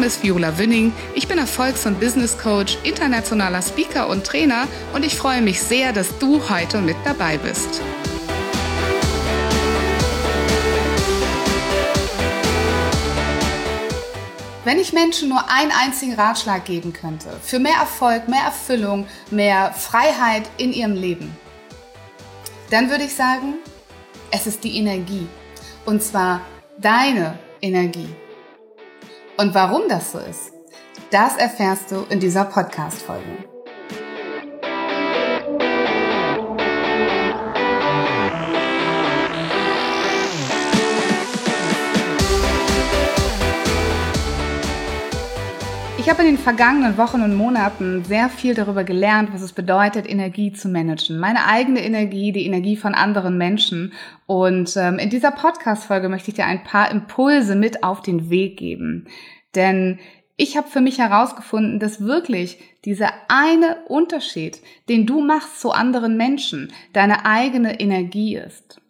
Name ist Viola Wünning. Ich bin Erfolgs- und Business Coach, internationaler Speaker und Trainer und ich freue mich sehr, dass du heute mit dabei bist. Wenn ich Menschen nur einen einzigen Ratschlag geben könnte, für mehr Erfolg, mehr Erfüllung, mehr Freiheit in ihrem Leben, dann würde ich sagen, es ist die Energie. Und zwar deine Energie. Und warum das so ist, das erfährst du in dieser Podcast-Folge. Habe in den vergangenen Wochen und Monaten sehr viel darüber gelernt, was es bedeutet, Energie zu managen. Meine eigene Energie, die Energie von anderen Menschen. Und ähm, in dieser Podcast-Folge möchte ich dir ein paar Impulse mit auf den Weg geben. Denn ich habe für mich herausgefunden, dass wirklich dieser eine Unterschied, den du machst zu anderen Menschen, deine eigene Energie ist.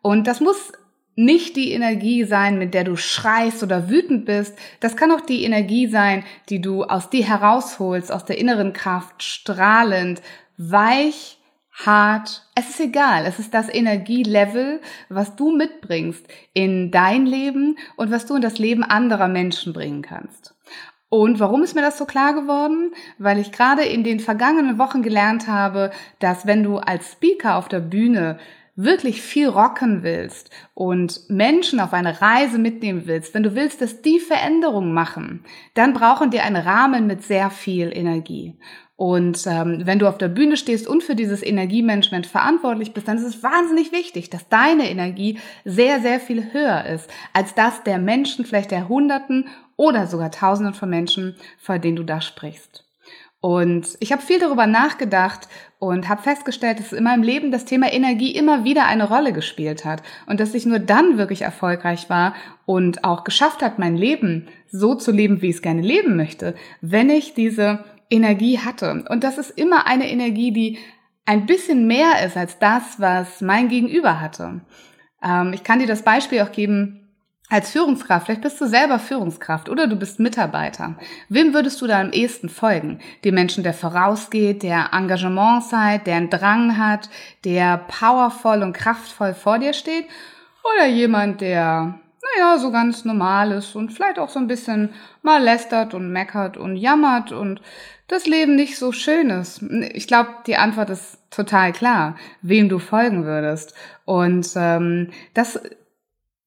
Und das muss nicht die Energie sein, mit der du schreist oder wütend bist. Das kann auch die Energie sein, die du aus dir herausholst, aus der inneren Kraft, strahlend, weich, hart. Es ist egal. Es ist das Energielevel, was du mitbringst in dein Leben und was du in das Leben anderer Menschen bringen kannst. Und warum ist mir das so klar geworden? Weil ich gerade in den vergangenen Wochen gelernt habe, dass wenn du als Speaker auf der Bühne wirklich viel rocken willst und Menschen auf eine Reise mitnehmen willst, wenn du willst, dass die Veränderungen machen, dann brauchen die einen Rahmen mit sehr viel Energie. Und ähm, wenn du auf der Bühne stehst und für dieses Energiemanagement verantwortlich bist, dann ist es wahnsinnig wichtig, dass deine Energie sehr, sehr viel höher ist als das der Menschen, vielleicht der Hunderten oder sogar Tausenden von Menschen, vor denen du da sprichst. Und ich habe viel darüber nachgedacht und habe festgestellt, dass in meinem Leben das Thema Energie immer wieder eine Rolle gespielt hat und dass ich nur dann wirklich erfolgreich war und auch geschafft hat, mein Leben so zu leben, wie ich es gerne leben möchte, wenn ich diese Energie hatte. Und das ist immer eine Energie, die ein bisschen mehr ist als das, was mein Gegenüber hatte. Ähm, ich kann dir das Beispiel auch geben, als Führungskraft, vielleicht bist du selber Führungskraft oder du bist Mitarbeiter. Wem würdest du da am ehesten folgen? Dem Menschen, der vorausgeht, der Engagement zeigt, der einen Drang hat, der powervoll und kraftvoll vor dir steht? Oder jemand, der, naja, so ganz normal ist und vielleicht auch so ein bisschen mal lästert und meckert und jammert und das Leben nicht so schön ist? Ich glaube, die Antwort ist total klar, wem du folgen würdest. Und ähm, das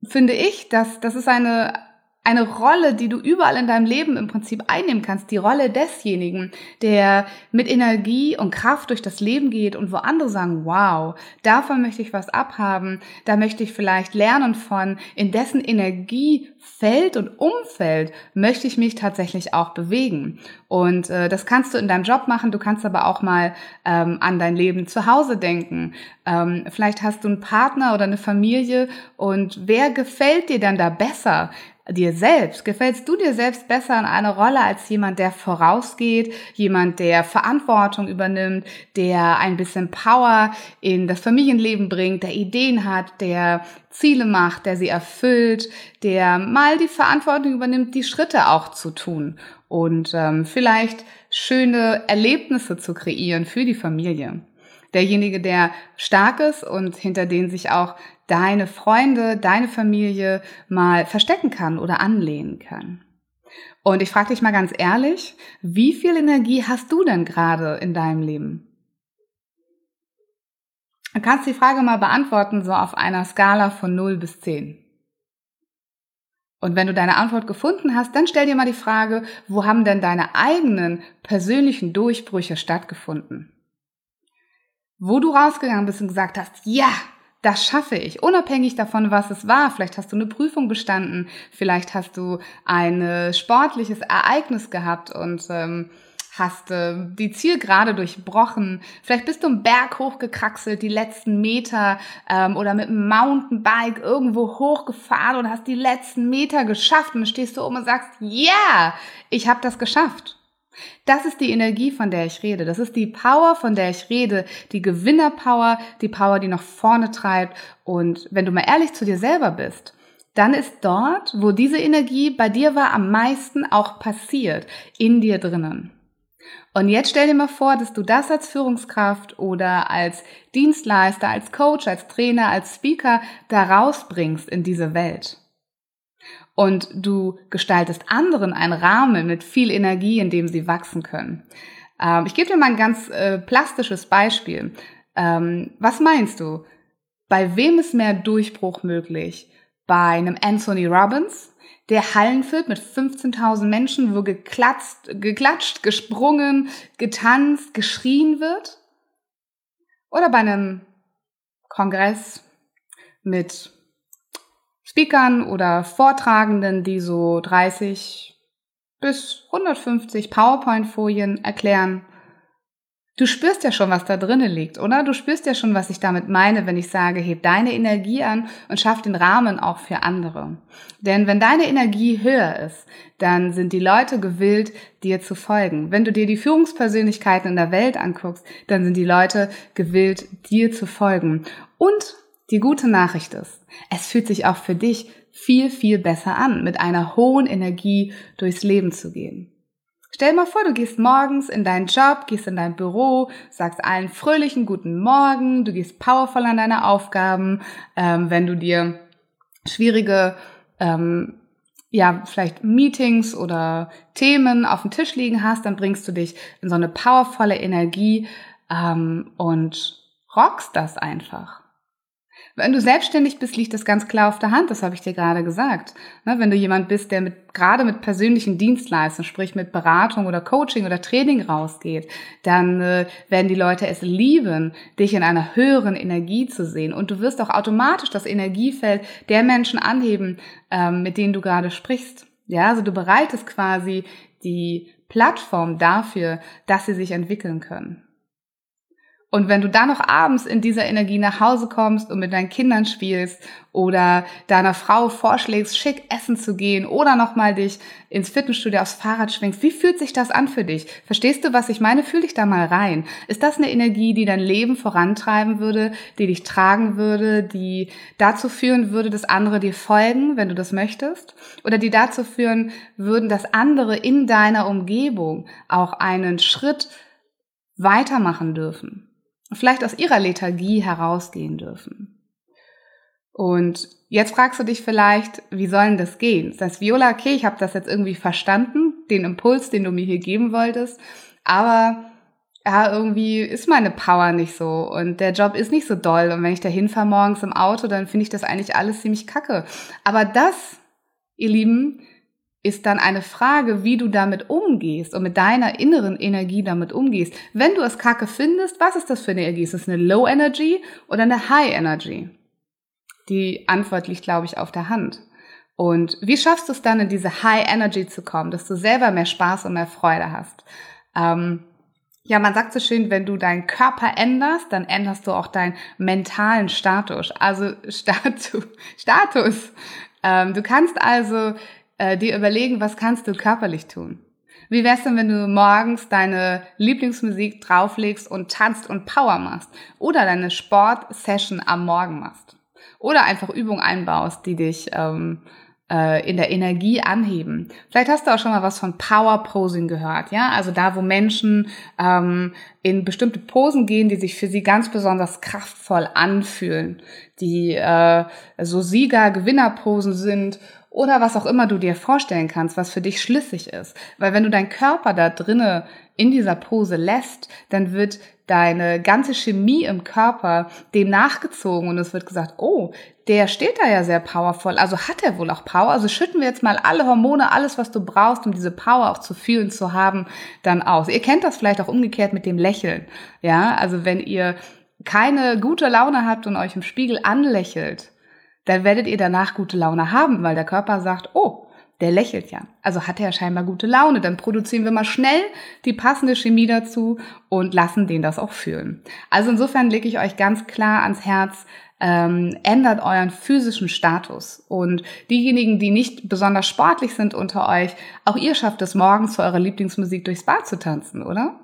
finde ich, dass das ist eine eine Rolle, die du überall in deinem Leben im Prinzip einnehmen kannst, die Rolle desjenigen, der mit Energie und Kraft durch das Leben geht und wo andere sagen, wow, davon möchte ich was abhaben, da möchte ich vielleicht lernen von, in dessen Energiefeld und Umfeld möchte ich mich tatsächlich auch bewegen. Und äh, das kannst du in deinem Job machen, du kannst aber auch mal ähm, an dein Leben zu Hause denken. Ähm, vielleicht hast du einen Partner oder eine Familie und wer gefällt dir dann da besser? Dir selbst? Gefällst du dir selbst besser in einer Rolle als jemand, der vorausgeht, jemand, der Verantwortung übernimmt, der ein bisschen Power in das Familienleben bringt, der Ideen hat, der Ziele macht, der sie erfüllt, der mal die Verantwortung übernimmt, die Schritte auch zu tun und ähm, vielleicht schöne Erlebnisse zu kreieren für die Familie derjenige, der stark ist und hinter den sich auch deine Freunde, deine Familie mal verstecken kann oder anlehnen kann. Und ich frage dich mal ganz ehrlich, wie viel Energie hast du denn gerade in deinem Leben? Du kannst die Frage mal beantworten, so auf einer Skala von 0 bis 10. Und wenn du deine Antwort gefunden hast, dann stell dir mal die Frage, wo haben denn deine eigenen persönlichen Durchbrüche stattgefunden? Wo du rausgegangen bist und gesagt hast, ja, das schaffe ich, unabhängig davon, was es war. Vielleicht hast du eine Prüfung bestanden, vielleicht hast du ein äh, sportliches Ereignis gehabt und ähm, hast äh, die Zielgerade durchbrochen. Vielleicht bist du einen Berg hochgekraxelt, die letzten Meter ähm, oder mit einem Mountainbike irgendwo hochgefahren und hast die letzten Meter geschafft und dann stehst du oben und sagst, ja, yeah, ich habe das geschafft. Das ist die Energie, von der ich rede. Das ist die Power, von der ich rede. Die Gewinnerpower, die Power, die nach vorne treibt. Und wenn du mal ehrlich zu dir selber bist, dann ist dort, wo diese Energie bei dir war, am meisten auch passiert, in dir drinnen. Und jetzt stell dir mal vor, dass du das als Führungskraft oder als Dienstleister, als Coach, als Trainer, als Speaker da rausbringst in diese Welt und du gestaltest anderen einen Rahmen mit viel Energie, in dem sie wachsen können. Ähm, ich gebe dir mal ein ganz äh, plastisches Beispiel. Ähm, was meinst du? Bei wem ist mehr Durchbruch möglich? Bei einem Anthony Robbins, der Hallen füllt mit 15.000 Menschen, wo geklatscht, geklatscht, gesprungen, getanzt, geschrien wird? Oder bei einem Kongress mit Speakern oder Vortragenden, die so 30 bis 150 PowerPoint-Folien erklären. Du spürst ja schon, was da drinnen liegt, oder? Du spürst ja schon, was ich damit meine, wenn ich sage, heb deine Energie an und schaff den Rahmen auch für andere. Denn wenn deine Energie höher ist, dann sind die Leute gewillt, dir zu folgen. Wenn du dir die Führungspersönlichkeiten in der Welt anguckst, dann sind die Leute gewillt, dir zu folgen. Und die gute Nachricht ist, es fühlt sich auch für dich viel, viel besser an, mit einer hohen Energie durchs Leben zu gehen. Stell dir mal vor, du gehst morgens in deinen Job, gehst in dein Büro, sagst allen fröhlichen guten Morgen, du gehst powervoll an deine Aufgaben. Ähm, wenn du dir schwierige, ähm, ja, vielleicht Meetings oder Themen auf dem Tisch liegen hast, dann bringst du dich in so eine powervolle Energie ähm, und rockst das einfach. Wenn du selbstständig bist, liegt das ganz klar auf der Hand, das habe ich dir gerade gesagt. Ne, wenn du jemand bist, der mit, gerade mit persönlichen Dienstleistungen, sprich mit Beratung oder Coaching oder Training rausgeht, dann äh, werden die Leute es lieben, dich in einer höheren Energie zu sehen. Und du wirst auch automatisch das Energiefeld der Menschen anheben, ähm, mit denen du gerade sprichst. Ja, also du bereitest quasi die Plattform dafür, dass sie sich entwickeln können. Und wenn du dann noch abends in dieser Energie nach Hause kommst und mit deinen Kindern spielst oder deiner Frau vorschlägst, schick essen zu gehen oder nochmal dich ins Fitnessstudio aufs Fahrrad schwingst, wie fühlt sich das an für dich? Verstehst du, was ich meine? Fühl dich da mal rein. Ist das eine Energie, die dein Leben vorantreiben würde, die dich tragen würde, die dazu führen würde, dass andere dir folgen, wenn du das möchtest? Oder die dazu führen würden, dass andere in deiner Umgebung auch einen Schritt weitermachen dürfen? Vielleicht aus ihrer Lethargie herausgehen dürfen. Und jetzt fragst du dich vielleicht, wie soll denn das gehen? Das heißt, Viola, okay, ich habe das jetzt irgendwie verstanden, den Impuls, den du mir hier geben wolltest, aber ja, irgendwie ist meine Power nicht so und der Job ist nicht so doll und wenn ich da hinfahre morgens im Auto, dann finde ich das eigentlich alles ziemlich kacke. Aber das, ihr Lieben, ist dann eine Frage, wie du damit umgehst und mit deiner inneren Energie damit umgehst. Wenn du es kacke findest, was ist das für eine Energie? Ist es eine Low Energy oder eine High Energy? Die Antwort liegt, glaube ich, auf der Hand. Und wie schaffst du es dann, in diese High Energy zu kommen, dass du selber mehr Spaß und mehr Freude hast? Ähm, ja, man sagt so schön, wenn du deinen Körper änderst, dann änderst du auch deinen mentalen Status. Also Status. Status. Ähm, du kannst also äh, dir überlegen, was kannst du körperlich tun. Wie wär's denn, wenn du morgens deine Lieblingsmusik drauflegst und tanzt und Power machst? Oder deine Sportsession am Morgen machst? Oder einfach Übungen einbaust, die dich ähm, äh, in der Energie anheben. Vielleicht hast du auch schon mal was von Power Posing gehört, ja? Also da, wo Menschen ähm, in bestimmte Posen gehen, die sich für sie ganz besonders kraftvoll anfühlen, die äh, so Sieger-Gewinner-Posen sind oder was auch immer du dir vorstellen kannst, was für dich schlüssig ist. Weil wenn du deinen Körper da drinne in dieser Pose lässt, dann wird deine ganze Chemie im Körper dem nachgezogen und es wird gesagt, oh, der steht da ja sehr powervoll, also hat er wohl auch Power. Also schütten wir jetzt mal alle Hormone, alles, was du brauchst, um diese Power auch zu fühlen, zu haben, dann aus. Ihr kennt das vielleicht auch umgekehrt mit dem Lächeln. Ja, also wenn ihr keine gute Laune habt und euch im Spiegel anlächelt, dann werdet ihr danach gute Laune haben, weil der Körper sagt, oh, der lächelt ja. Also hat er ja scheinbar gute Laune. Dann produzieren wir mal schnell die passende Chemie dazu und lassen den das auch fühlen. Also insofern lege ich euch ganz klar ans Herz, ähm, ändert euren physischen Status. Und diejenigen, die nicht besonders sportlich sind unter euch, auch ihr schafft es morgens zu eurer Lieblingsmusik durchs Bad zu tanzen, oder?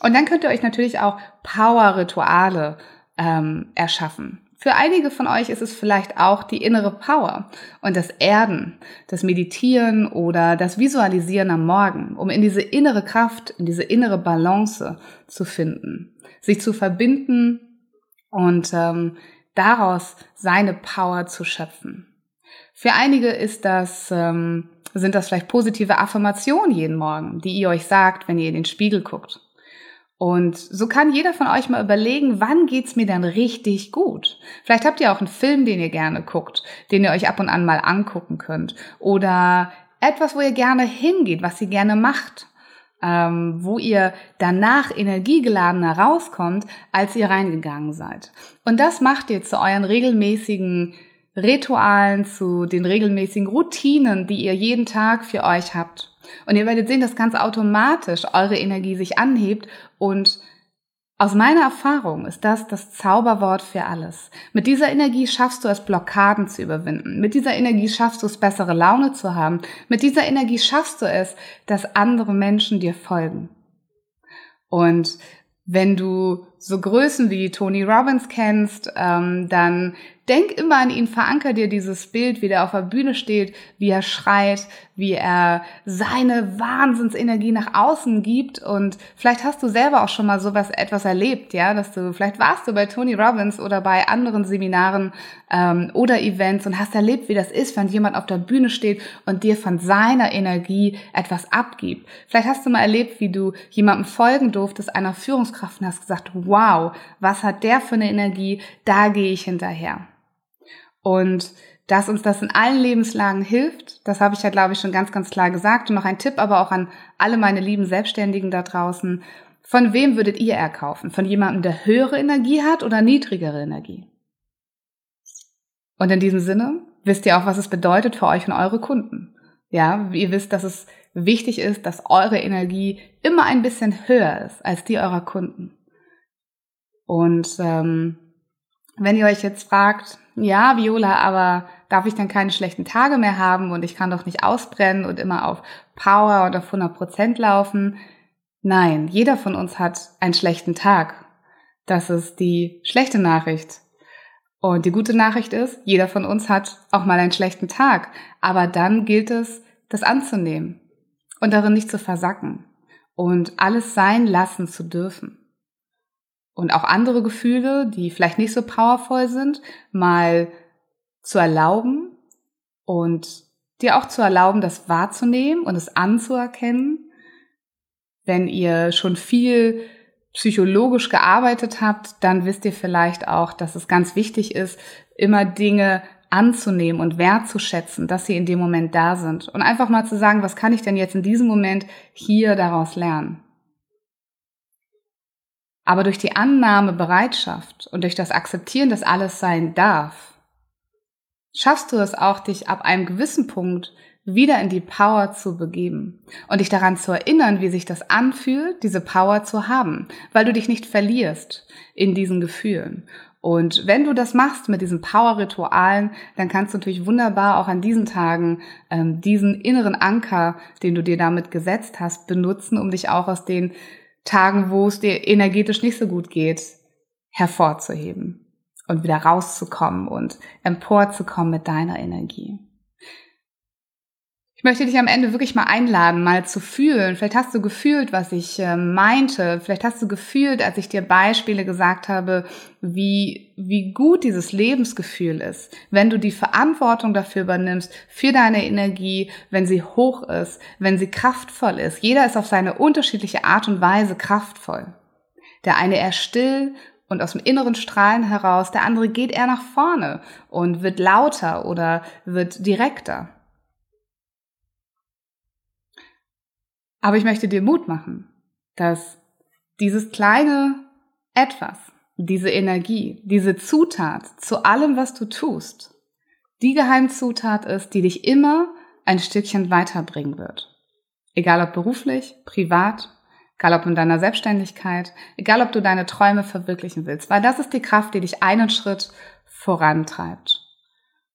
Und dann könnt ihr euch natürlich auch Power-Rituale ähm, erschaffen. Für einige von euch ist es vielleicht auch die innere Power und das Erden, das Meditieren oder das Visualisieren am Morgen, um in diese innere Kraft, in diese innere Balance zu finden, sich zu verbinden und ähm, daraus seine Power zu schöpfen. Für einige ist das, ähm, sind das vielleicht positive Affirmationen jeden Morgen, die ihr euch sagt, wenn ihr in den Spiegel guckt. Und so kann jeder von euch mal überlegen, wann geht's mir dann richtig gut? Vielleicht habt ihr auch einen Film, den ihr gerne guckt, den ihr euch ab und an mal angucken könnt. Oder etwas, wo ihr gerne hingeht, was ihr gerne macht. Ähm, wo ihr danach energiegeladener rauskommt, als ihr reingegangen seid. Und das macht ihr zu euren regelmäßigen Ritualen, zu den regelmäßigen Routinen, die ihr jeden Tag für euch habt. Und ihr werdet sehen, dass ganz automatisch eure Energie sich anhebt und aus meiner Erfahrung ist das das Zauberwort für alles. Mit dieser Energie schaffst du es, Blockaden zu überwinden. Mit dieser Energie schaffst du es, bessere Laune zu haben. Mit dieser Energie schaffst du es, dass andere Menschen dir folgen. Und wenn du so Größen wie Tony Robbins kennst, ähm, dann denk immer an ihn, veranker dir dieses Bild, wie der auf der Bühne steht, wie er schreit, wie er seine Wahnsinnsenergie nach außen gibt und vielleicht hast du selber auch schon mal sowas etwas erlebt, ja, dass du vielleicht warst du bei Tony Robbins oder bei anderen Seminaren ähm, oder Events und hast erlebt, wie das ist, wenn jemand auf der Bühne steht und dir von seiner Energie etwas abgibt. Vielleicht hast du mal erlebt, wie du jemandem folgen durftest, einer Führungskraft und hast gesagt, wow, was hat der für eine Energie? Da gehe ich hinterher. Und dass uns das in allen Lebenslagen hilft, das habe ich ja, glaube ich, schon ganz, ganz klar gesagt. Und noch ein Tipp aber auch an alle meine lieben Selbstständigen da draußen. Von wem würdet ihr erkaufen? Von jemandem, der höhere Energie hat oder niedrigere Energie? Und in diesem Sinne wisst ihr auch, was es bedeutet für euch und eure Kunden. Ja, ihr wisst, dass es wichtig ist, dass eure Energie immer ein bisschen höher ist als die eurer Kunden. Und ähm, wenn ihr euch jetzt fragt, ja, Viola, aber darf ich dann keine schlechten Tage mehr haben und ich kann doch nicht ausbrennen und immer auf Power und auf 100 Prozent laufen? Nein, jeder von uns hat einen schlechten Tag. Das ist die schlechte Nachricht. Und die gute Nachricht ist, jeder von uns hat auch mal einen schlechten Tag. Aber dann gilt es, das anzunehmen und darin nicht zu versacken und alles sein lassen zu dürfen und auch andere Gefühle, die vielleicht nicht so powerful sind, mal zu erlauben und dir auch zu erlauben, das wahrzunehmen und es anzuerkennen. Wenn ihr schon viel psychologisch gearbeitet habt, dann wisst ihr vielleicht auch, dass es ganz wichtig ist, immer Dinge anzunehmen und wertzuschätzen, dass sie in dem Moment da sind. Und einfach mal zu sagen, was kann ich denn jetzt in diesem Moment hier daraus lernen? Aber durch die Annahmebereitschaft und durch das Akzeptieren, dass alles sein darf, schaffst du es auch, dich ab einem gewissen Punkt wieder in die Power zu begeben und dich daran zu erinnern, wie sich das anfühlt, diese Power zu haben, weil du dich nicht verlierst in diesen Gefühlen. Und wenn du das machst mit diesen Power-Ritualen, dann kannst du natürlich wunderbar auch an diesen Tagen ähm, diesen inneren Anker, den du dir damit gesetzt hast, benutzen, um dich auch aus den Tagen, wo es dir energetisch nicht so gut geht, hervorzuheben und wieder rauszukommen und emporzukommen mit deiner Energie. Möchte dich am Ende wirklich mal einladen, mal zu fühlen. Vielleicht hast du gefühlt, was ich äh, meinte. Vielleicht hast du gefühlt, als ich dir Beispiele gesagt habe, wie, wie gut dieses Lebensgefühl ist, wenn du die Verantwortung dafür übernimmst, für deine Energie, wenn sie hoch ist, wenn sie kraftvoll ist. Jeder ist auf seine unterschiedliche Art und Weise kraftvoll. Der eine eher still und aus dem inneren Strahlen heraus, der andere geht eher nach vorne und wird lauter oder wird direkter. Aber ich möchte dir Mut machen, dass dieses kleine etwas, diese Energie, diese Zutat zu allem, was du tust, die Geheimzutat ist, die dich immer ein Stückchen weiterbringen wird. Egal ob beruflich, privat, egal ob in deiner Selbstständigkeit, egal ob du deine Träume verwirklichen willst, weil das ist die Kraft, die dich einen Schritt vorantreibt.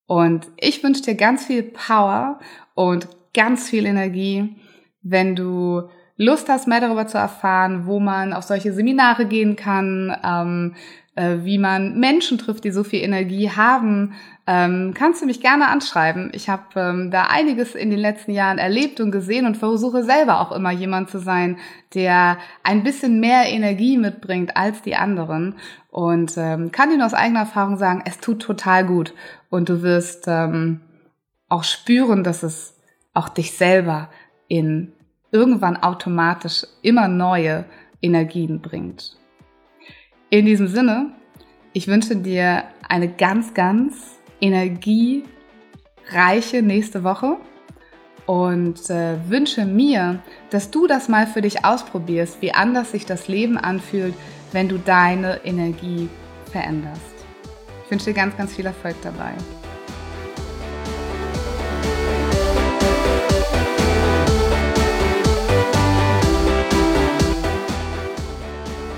Und ich wünsche dir ganz viel Power und ganz viel Energie, wenn du Lust hast, mehr darüber zu erfahren, wo man auf solche Seminare gehen kann, ähm, äh, wie man Menschen trifft, die so viel Energie haben, ähm, kannst du mich gerne anschreiben. Ich habe ähm, da einiges in den letzten Jahren erlebt und gesehen und versuche selber auch immer jemand zu sein, der ein bisschen mehr Energie mitbringt als die anderen. Und ähm, kann dir nur aus eigener Erfahrung sagen, es tut total gut. Und du wirst ähm, auch spüren, dass es auch dich selber in irgendwann automatisch immer neue Energien bringt. In diesem Sinne, ich wünsche dir eine ganz, ganz energiereiche nächste Woche und äh, wünsche mir, dass du das mal für dich ausprobierst, wie anders sich das Leben anfühlt, wenn du deine Energie veränderst. Ich wünsche dir ganz, ganz viel Erfolg dabei.